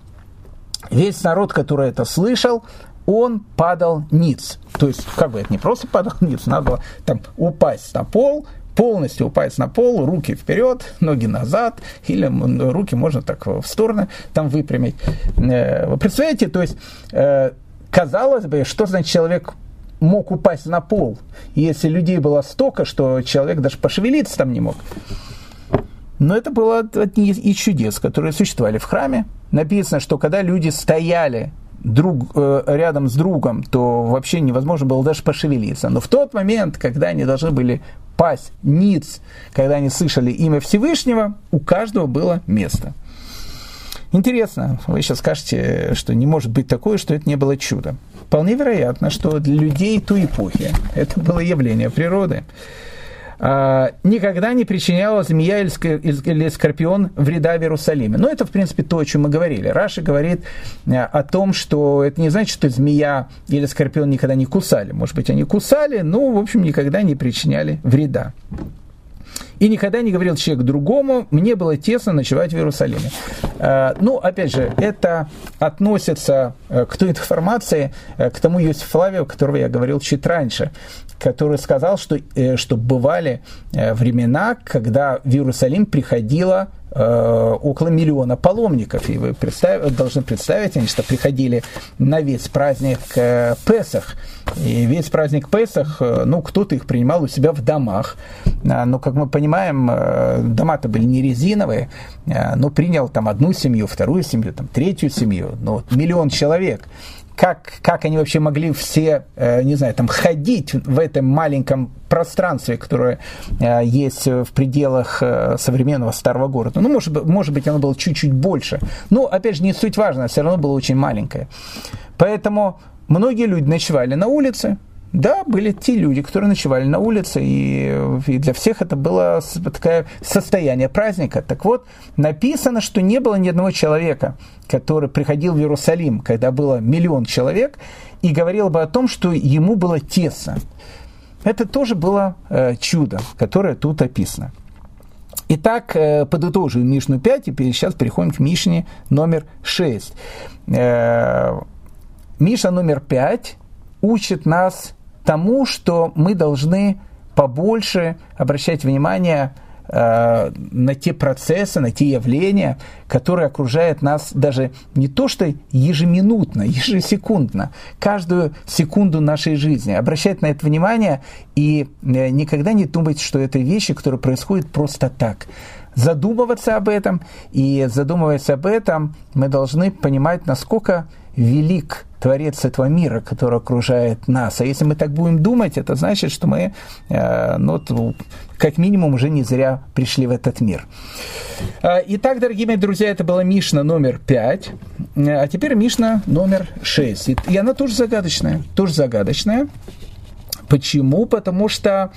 весь народ, который это слышал, он падал ниц. То есть, как бы это не просто падал ниц, надо было там упасть на пол, полностью упасть на пол, руки вперед, ноги назад, или руки можно так в стороны там выпрямить. Э, вы представляете, то есть, э, казалось бы, что значит человек мог упасть на пол, если людей было столько, что человек даже пошевелиться там не мог. Но это было одни из чудес, которые существовали в храме. Написано, что когда люди стояли друг, э, рядом с другом, то вообще невозможно было даже пошевелиться. Но в тот момент, когда они должны были пасть ниц, когда они слышали имя Всевышнего, у каждого было место. Интересно, вы сейчас скажете, что не может быть такое, что это не было чудо. Вполне вероятно, что для людей той эпохи это было явление природы. А, никогда не причиняла змея или скорпион вреда в Иерусалиме. Но это, в принципе, то, о чем мы говорили. Раши говорит э, о том, что это не значит, что змея или скорпион никогда не кусали. Может быть, они кусали, но, в общем, никогда не причиняли вреда. И никогда не говорил человек другому, мне было тесно ночевать в Иерусалиме. Э, ну, опять же, это относится э, к той информации, к тому Йосиф Флавию, которого я говорил чуть раньше, который сказал, что, э, что бывали э, времена, когда в Иерусалим приходило э, около миллиона паломников. И вы представь, должны представить, они что приходили на весь праздник Песах. И весь праздник Песах, ну, кто-то их принимал у себя в домах. А, но, как мы понимаем, дома-то были не резиновые, но принял там одну семью, вторую семью, там, третью семью, ну, миллион человек как, как они вообще могли все, э, не знаю, там ходить в этом маленьком пространстве, которое э, есть в пределах э, современного старого города. Ну, может, может быть, оно было чуть-чуть больше. Но, опять же, не суть важно, все равно было очень маленькое. Поэтому многие люди ночевали на улице, да, были те люди, которые ночевали на улице, и, и для всех это было такое состояние праздника. Так вот, написано, что не было ни одного человека, который приходил в Иерусалим, когда было миллион человек, и говорил бы о том, что ему было тесно. Это тоже было э, чудо, которое тут описано. Итак, э, подытожим Мишну 5, и сейчас переходим к Мишне номер 6. Э, Миша номер 5 учит нас тому, что мы должны побольше обращать внимание э, на те процессы, на те явления, которые окружают нас даже не то что ежеминутно, ежесекундно, каждую секунду нашей жизни. Обращать на это внимание и э, никогда не думать, что это вещи, которые происходят просто так задумываться об этом, и задумываясь об этом, мы должны понимать, насколько велик Творец этого мира, который окружает нас. А если мы так будем думать, это значит, что мы, э, ну, как минимум, уже не зря пришли в этот мир. Э, итак, дорогие мои друзья, это была Мишна номер 5, э, а теперь Мишна номер 6. И она тоже загадочная, тоже загадочная. Почему? Потому что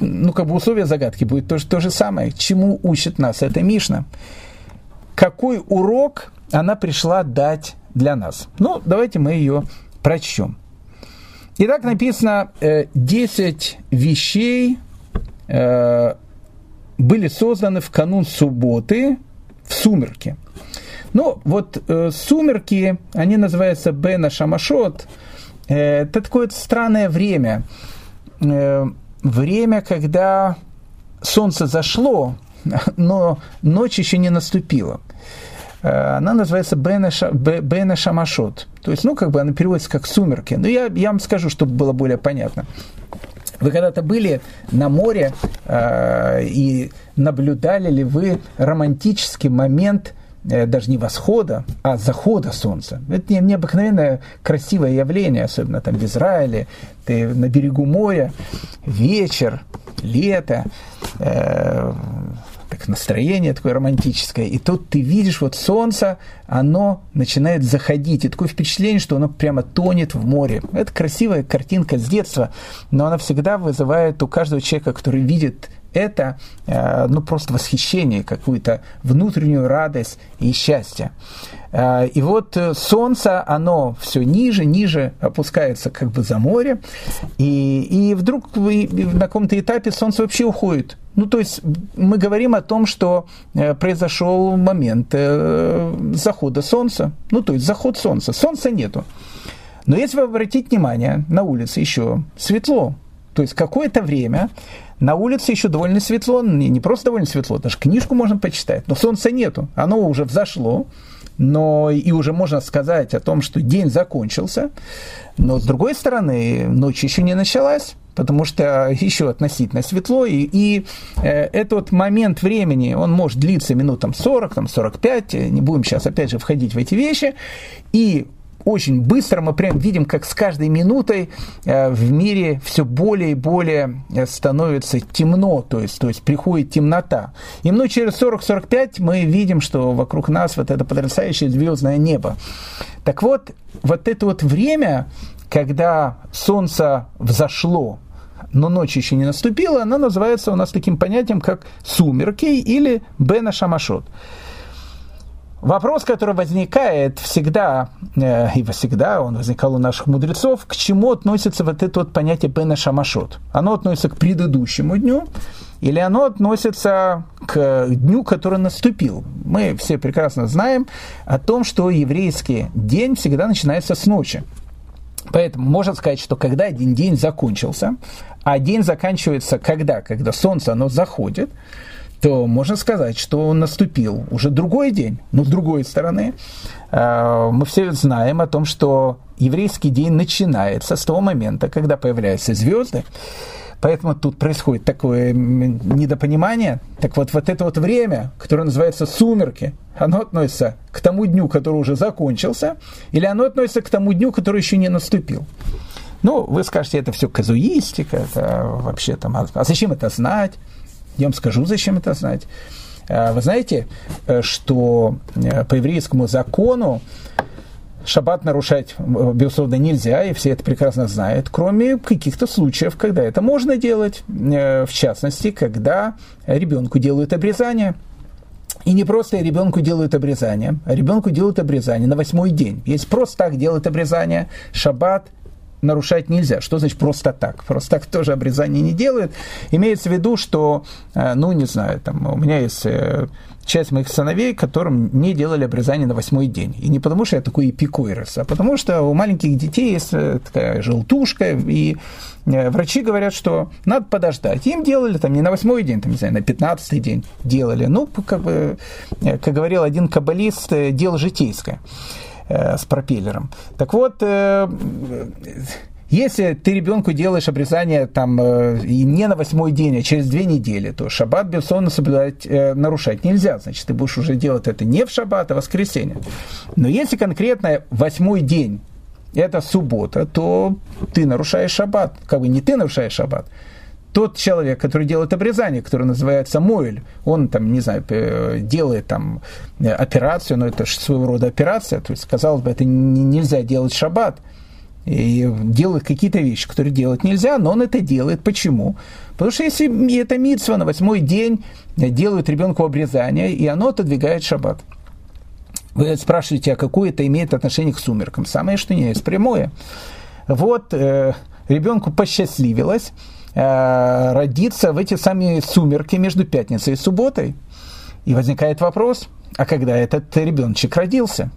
ну, как бы условия загадки будет то, то же самое. Чему учит нас эта Мишна? Какой урок она пришла дать для нас? Ну, давайте мы ее прочтем. Итак, написано, 10 э, вещей э, были созданы в канун субботы в сумерки. Ну, вот э, сумерки, они называются Бена Шамашот. Это такое странное время время, когда солнце зашло, но ночь еще не наступила. Э, она называется Бена, Шамашот. То есть, ну, как бы она переводится как «сумерки». Но я, я вам скажу, чтобы было более понятно. Вы когда-то были на море э, и наблюдали ли вы романтический момент даже не восхода, а захода солнца. Это необыкновенное красивое явление, особенно там в Израиле, ты на берегу моря, вечер, лето, э, так настроение такое романтическое, и тут ты видишь вот солнце, оно начинает заходить, и такое впечатление, что оно прямо тонет в море. Это красивая картинка с детства, но она всегда вызывает у каждого человека, который видит это э, ну, просто восхищение, какую-то внутреннюю радость и счастье. Э, и вот э, солнце, оно все ниже, ниже опускается как бы за море, и, и вдруг на каком-то этапе солнце вообще уходит. Ну, то есть мы говорим о том, что произошел момент захода солнца, ну, то есть заход солнца. Солнца нету. Но если вы обратите внимание, на улице еще светло, то есть какое-то время на улице еще довольно светло, не, не просто довольно светло, даже книжку можно почитать, но солнца нету, оно уже взошло, но и уже можно сказать о том, что день закончился, но с другой стороны, ночь еще не началась, потому что еще относительно светло, и, и э, этот момент времени, он может длиться минутам 40, там, 45, не будем сейчас опять же входить в эти вещи, и очень быстро мы прям видим, как с каждой минутой э, в мире все более и более э, становится темно, то есть, то есть приходит темнота. И ну, через 40-45 мы видим, что вокруг нас вот это потрясающее звездное небо. Так вот, вот это вот время, когда солнце взошло, но ночь еще не наступила, она называется у нас таким понятием, как сумерки или бена шамашот. Вопрос, который возникает всегда, э, и всегда он возникал у наших мудрецов, к чему относится вот это вот понятие Бена Шамашот? Оно относится к предыдущему дню, или оно относится к дню, который наступил? Мы все прекрасно знаем о том, что еврейский день всегда начинается с ночи. Поэтому можно сказать, что когда один день закончился, а день заканчивается когда? Когда солнце оно заходит, то можно сказать, что наступил уже другой день. Но с другой стороны, э, мы все знаем о том, что еврейский день начинается с того момента, когда появляются звезды. Поэтому тут происходит такое недопонимание. Так вот, вот это вот время, которое называется сумерки, оно относится к тому дню, который уже закончился, или оно относится к тому дню, который еще не наступил. Ну, вы скажете, это все казуистика, это вообще там, а, а зачем это знать? Я вам скажу, зачем это знать. А, вы знаете, э, что э, по еврейскому закону шаббат нарушать, э, безусловно, нельзя, и все это прекрасно знают, кроме каких-то случаев, когда это можно делать, в частности, когда ребенку делают обрезание. И не просто ребенку делают обрезание, а ребенку делают обрезание на восьмой день. Если просто так делают обрезание, шаббат нарушать нельзя. Что значит просто так? Просто так тоже обрезание не делают. Имеется в виду, что, э, ну, не знаю, там, у меня есть э, часть моих сыновей, которым не делали обрезание на восьмой день. И не потому, что я такой эпикойрос, а потому что у маленьких детей есть э, такая желтушка, и врачи говорят, что надо подождать. Им делали там не на восьмой день, там, не знаю, на пятнадцатый день делали. Ну, как, бы, как говорил один каббалист, дело житейское. Э, с пропеллером. Так вот, э, если ты ребенку делаешь обрезание там э, и не на восьмой день, а через две недели, то шаббат, безусловно, соблюдать, нарушать нельзя. Значит, ты будешь уже делать это не в шаббат, а в воскресенье. Но если конкретно восьмой день, это суббота, то ты нарушаешь шаббат. Как бы не ты нарушаешь шаббат, тот человек, который делает обрезание, который называется Мойль, он там, не знаю, делает там операцию, но это своего рода операция, то есть, казалось бы, это нельзя делать шаббат, и делает какие-то вещи, которые делать нельзя, но он это делает. Почему? Потому что если это митсва на восьмой день делают ребенку обрезание, и оно отодвигает шаббат. Вы спрашиваете, а какое это имеет отношение к сумеркам? Самое что не есть прямое. Вот э, ребенку посчастливилось, Э, родиться в эти самые сумерки между пятницей и субботой. И возникает вопрос, а когда этот ребеночек родился?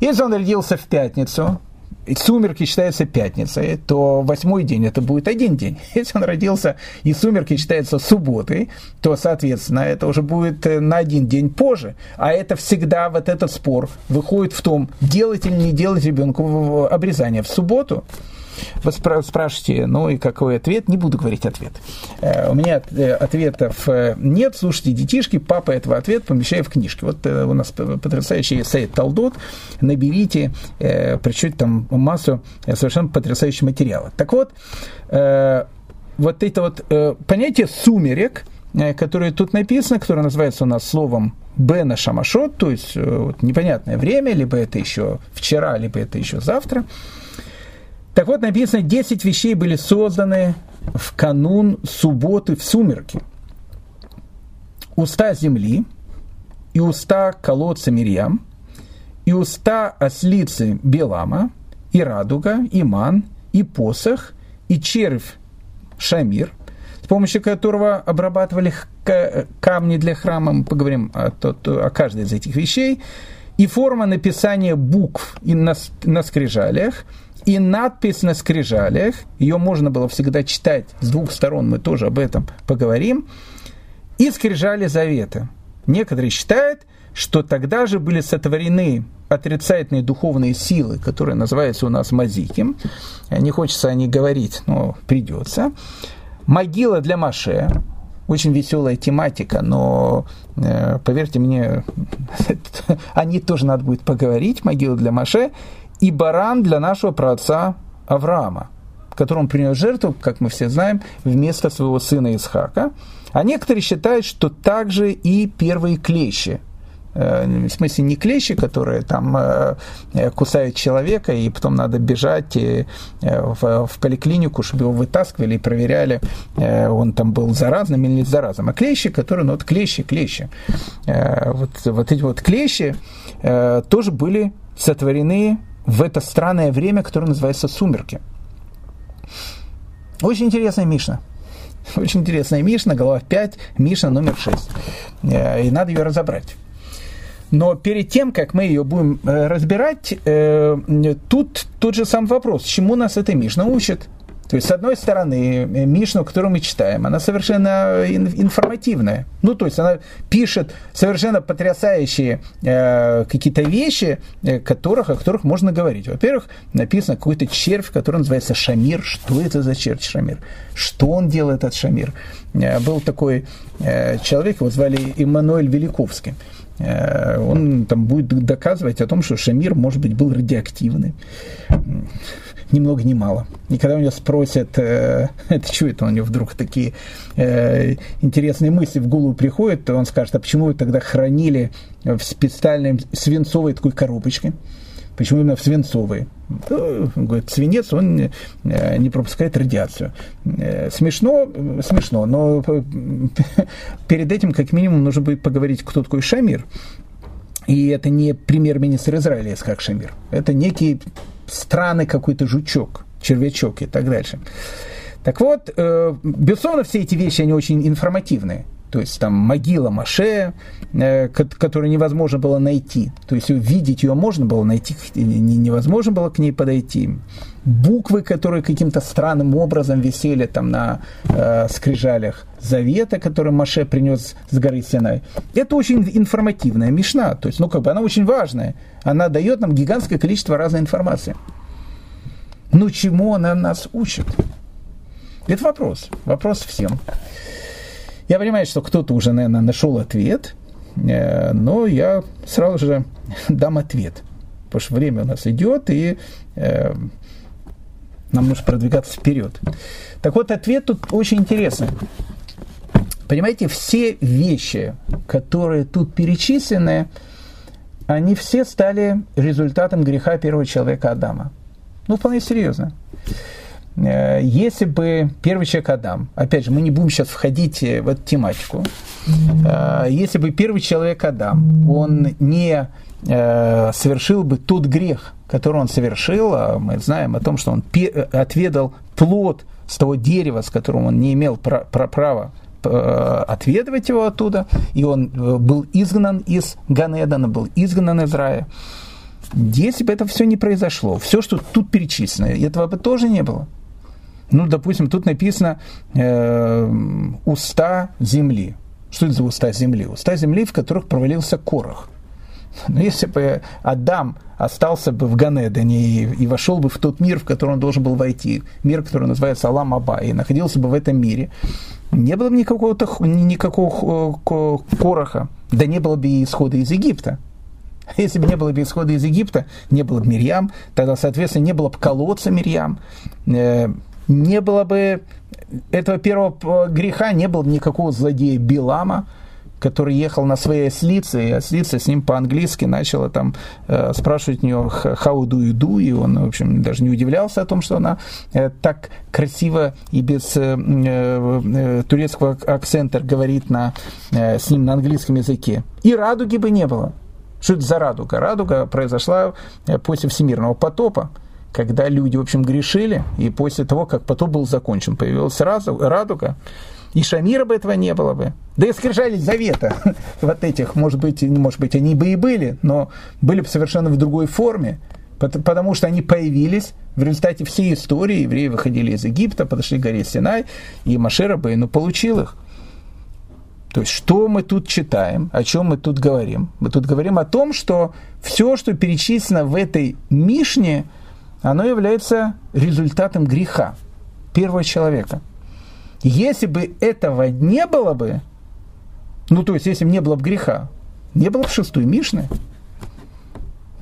Если он родился в пятницу, и сумерки считаются пятницей, то восьмой день это будет один день. Если он родился и сумерки считаются субботой, то, соответственно, это уже будет э, на один день позже. А это всегда вот этот спор выходит в том, делать или не делать ребенку обрезание в субботу. Вы спрашиваете, ну и какой ответ? Не буду говорить ответ. Э, у меня э, ответов э, нет. Слушайте, детишки, папа этого ответ помещаю в книжке. Вот у нас потрясающий сайт Талдот. Наберите, причем там массу совершенно потрясающих материалов. Так вот, вот это вот понятие сумерек, которое тут написано, которое называется у нас словом Бена Шамашот, то есть вот, непонятное время, либо это еще вчера, либо это еще завтра – так вот, написано, 10 вещей были созданы в канун субботы в сумерки. Уста земли, и уста колодца Мирьям, и уста ослицы Белама, и радуга, и ман, и посох, и червь Шамир, с помощью которого обрабатывали камни для храма, мы поговорим о, о каждой из этих вещей, и форма написания букв и на, на скрижалях – и надпись на скрижалях, ее можно было всегда читать с двух сторон, мы тоже об этом поговорим, и скрижали завета. Некоторые считают, что тогда же были сотворены отрицательные духовные силы, которые называются у нас мазиким. Не хочется о них говорить, но придется. Могила для Маше. Очень веселая тематика, но э, поверьте мне, о ней тоже надо будет поговорить. Могила для Маше и баран для нашего праотца Авраама, которому принес жертву, как мы все знаем, вместо своего сына Исхака. А некоторые считают, что также и первые клещи, в смысле не клещи, которые там э, э, кусают человека, и потом надо бежать в, в поликлинику, чтобы его вытаскивали и проверяли, он там был заразным или не заразным, а клещи, которые, ну вот клещи, клещи. Вот, вот эти вот клещи тоже были сотворены в это странное время, которое называется «Сумерки». Очень интересная Мишна. Очень интересная Мишна, глава 5, Мишна номер 6. Э, и надо ее разобрать. Но перед тем, как мы ее будем э, разбирать, э, тут тот же сам вопрос, чему нас эта Мишна учит. То есть, с одной стороны, Мишну, которую мы читаем, она совершенно информативная. Ну, то есть, она пишет совершенно потрясающие э, какие-то вещи, э, которых, о которых можно говорить. Во-первых, написано какой-то червь, который называется Шамир. Что это за червь Шамир? Что он делает от Шамир? Э, был такой э, человек, его звали Иммануэль Великовский э, он там будет доказывать о том, что Шамир, может быть, был радиоактивный ни много ни мало. И когда у него спросят, э, это что это у него вдруг такие э, интересные мысли в голову приходят, то он скажет, а почему вы тогда хранили в специальной свинцовой такой коробочке? Почему именно в свинцовой? Ну, говорит, свинец, он э, не пропускает радиацию. Э, смешно, смешно, но перед этим, как минимум, нужно будет поговорить, кто такой Шамир. И это не премьер-министр Израиля Исхак Шамир. Это некий странный какой-то жучок, червячок и так дальше. Так вот, э, безусловно, все эти вещи, они очень информативные. То есть там могила Маше, э, которую невозможно было найти. То есть увидеть ее можно было найти, невозможно было к ней подойти. Буквы, которые каким-то странным образом висели там на э, скрижалях завета, который Маше принес с горы Синай. Это очень информативная мишна. То есть, ну, как бы она очень важная. Она дает нам гигантское количество разной информации. Но чему она нас учит? Это вопрос. Вопрос всем. Я понимаю, что кто-то уже, наверное, нашел ответ, э, но я сразу же дам ответ. Потому что время у нас идет, и э, нам нужно продвигаться вперед. Так вот, ответ тут очень интересный. Понимаете, все вещи, которые тут перечислены, они все стали результатом греха первого человека Адама. Ну, вполне серьезно. Э, если бы первый человек Адам, опять же, мы не будем сейчас входить э, в эту тематику, э, если бы первый человек Адам, он не совершил бы тот грех, который он совершил, а мы знаем о том, что он отведал плод с того дерева, с которым он не имел права отведывать его оттуда, и он был изгнан из Ганедана, был изгнан из рая. Если бы это все не произошло, все, что тут перечислено, этого бы тоже не было. Ну, допустим, тут написано э, «уста земли». Что это за уста земли? Уста земли, в которых провалился корох. Но если бы Адам остался бы в Ганедане и, и вошел бы в тот мир, в который он должен был войти, мир, который называется Алам Аба, и находился бы в этом мире, не было бы никакого, никакого короха, да не было бы и исхода из Египта. Если бы не было бы исхода из Египта, не было бы Мирьям, тогда, соответственно, не было бы колодца Мирьям, э, не было бы этого первого греха, не было бы никакого злодея Билама, который ехал на своей ослице, и ослица с ним по-английски начала там э, спрашивать у него «how do you do?», и он, в общем, даже не удивлялся о том, что она э, так красиво и без э, э, э турецкого акцента говорит на, э, с ним на английском языке. И радуги бы не было. Что это за радуга? Радуга произошла э, после всемирного потопа когда люди, в общем, грешили, и после того, как потоп был закончен, появилась радуга, и Шамира бы этого не было бы. Да и скрижали завета вот этих, может быть, может быть, они бы и были, но были бы совершенно в другой форме, потому что они появились в результате всей истории. Евреи выходили из Египта, подошли к горе Синай, и Машера бы, ну, получил их. То есть, что мы тут читаем, о чем мы тут говорим? Мы тут говорим о том, что все, что перечислено в этой Мишне – оно является результатом греха первого человека. Если бы этого не было бы, ну то есть если бы не было бы греха, не было бы шестой Мишны,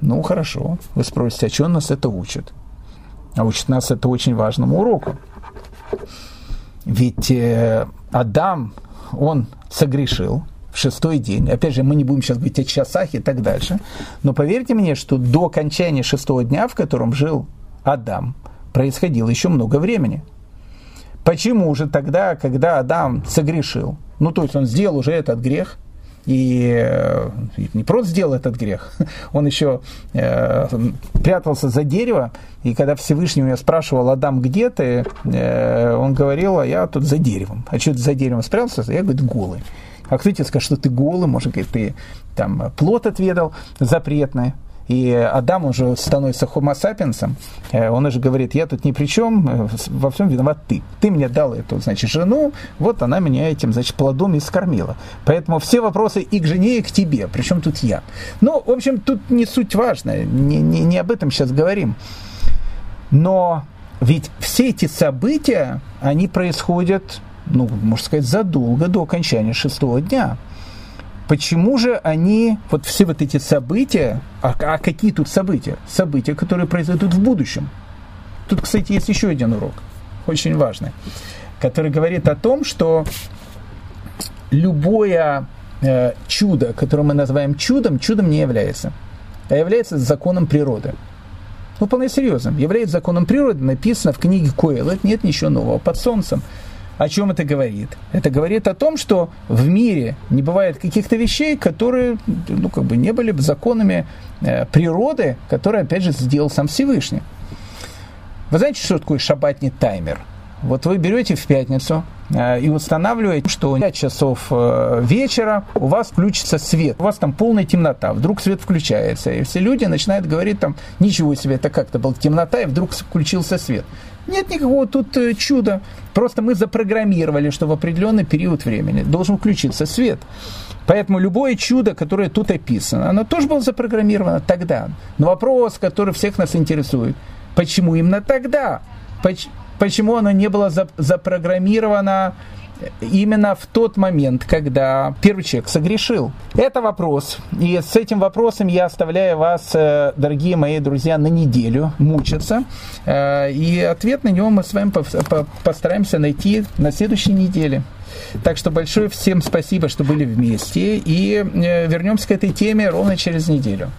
ну хорошо, вы спросите, а что нас это учит? А учит нас это очень важному уроку. Ведь э, Адам, он согрешил в шестой день. Опять же, мы не будем сейчас говорить о часах и так дальше. Но поверьте мне, что до окончания шестого дня, в котором жил Адам, происходило еще много времени. Почему же тогда, когда Адам согрешил, ну то есть он сделал уже этот грех, и э, не просто сделал этот грех, он еще э, прятался за дерево, и когда Всевышний меня спрашивал, Адам, где ты, э, он говорил, а я тут за деревом. А что ты за деревом спрятался? Я, говорю, голый. А кто тебе скажет, что ты голый, может, говорит, ты там плод отведал запретный, и Адам уже становится homo sapiens, э, он уже говорит, я тут ни при чем, э, во всем виноват ты. Ты мне дал эту, значит, жену, вот она меня этим, значит, плодом и скормила. Поэтому все вопросы и к жене, и к тебе, причем тут я. Ну, в общем, тут не суть важная, не, не, не об этом сейчас говорим. Но ведь все эти события, они происходят, ну, можно сказать, задолго до окончания шестого дня. Почему же они, вот все вот эти события, а, а какие тут события? События, которые произойдут в будущем. Тут, кстати, есть еще один урок, очень важный, который говорит о том, что любое э, чудо, которое мы называем чудом, чудом не является, а является законом природы. Ну, вполне серьезно. Является законом природы, написано в книге Коэлет, нет ничего нового под солнцем. О чем это говорит? Это говорит о том, что в мире не бывает каких-то вещей, которые ну, как бы не были бы законами э, природы, которые, опять же, сделал сам Всевышний. Вы знаете, что такое шабатный таймер? Вот вы берете в пятницу э, и устанавливаете, что 5 часов э, вечера у вас включится свет. У вас там полная темнота. Вдруг свет включается. И все люди начинают говорить там, ничего себе, это как-то была темнота, и вдруг включился свет. Нет никакого тут э, чуда. Просто мы запрограммировали, что в определенный период времени должен включиться свет. Поэтому любое чудо, которое тут описано, оно тоже было запрограммировано тогда. Но вопрос, который всех нас интересует, почему именно тогда? Почему оно не было запрограммировано именно в тот момент, когда первый человек согрешил? Это вопрос. И с этим вопросом я оставляю вас, э, дорогие мои друзья, на неделю мучиться. Э, и ответ на него мы с вами постараемся найти на следующей неделе. Так что большое всем спасибо, что были вместе. И э, вернемся к этой теме ровно через неделю.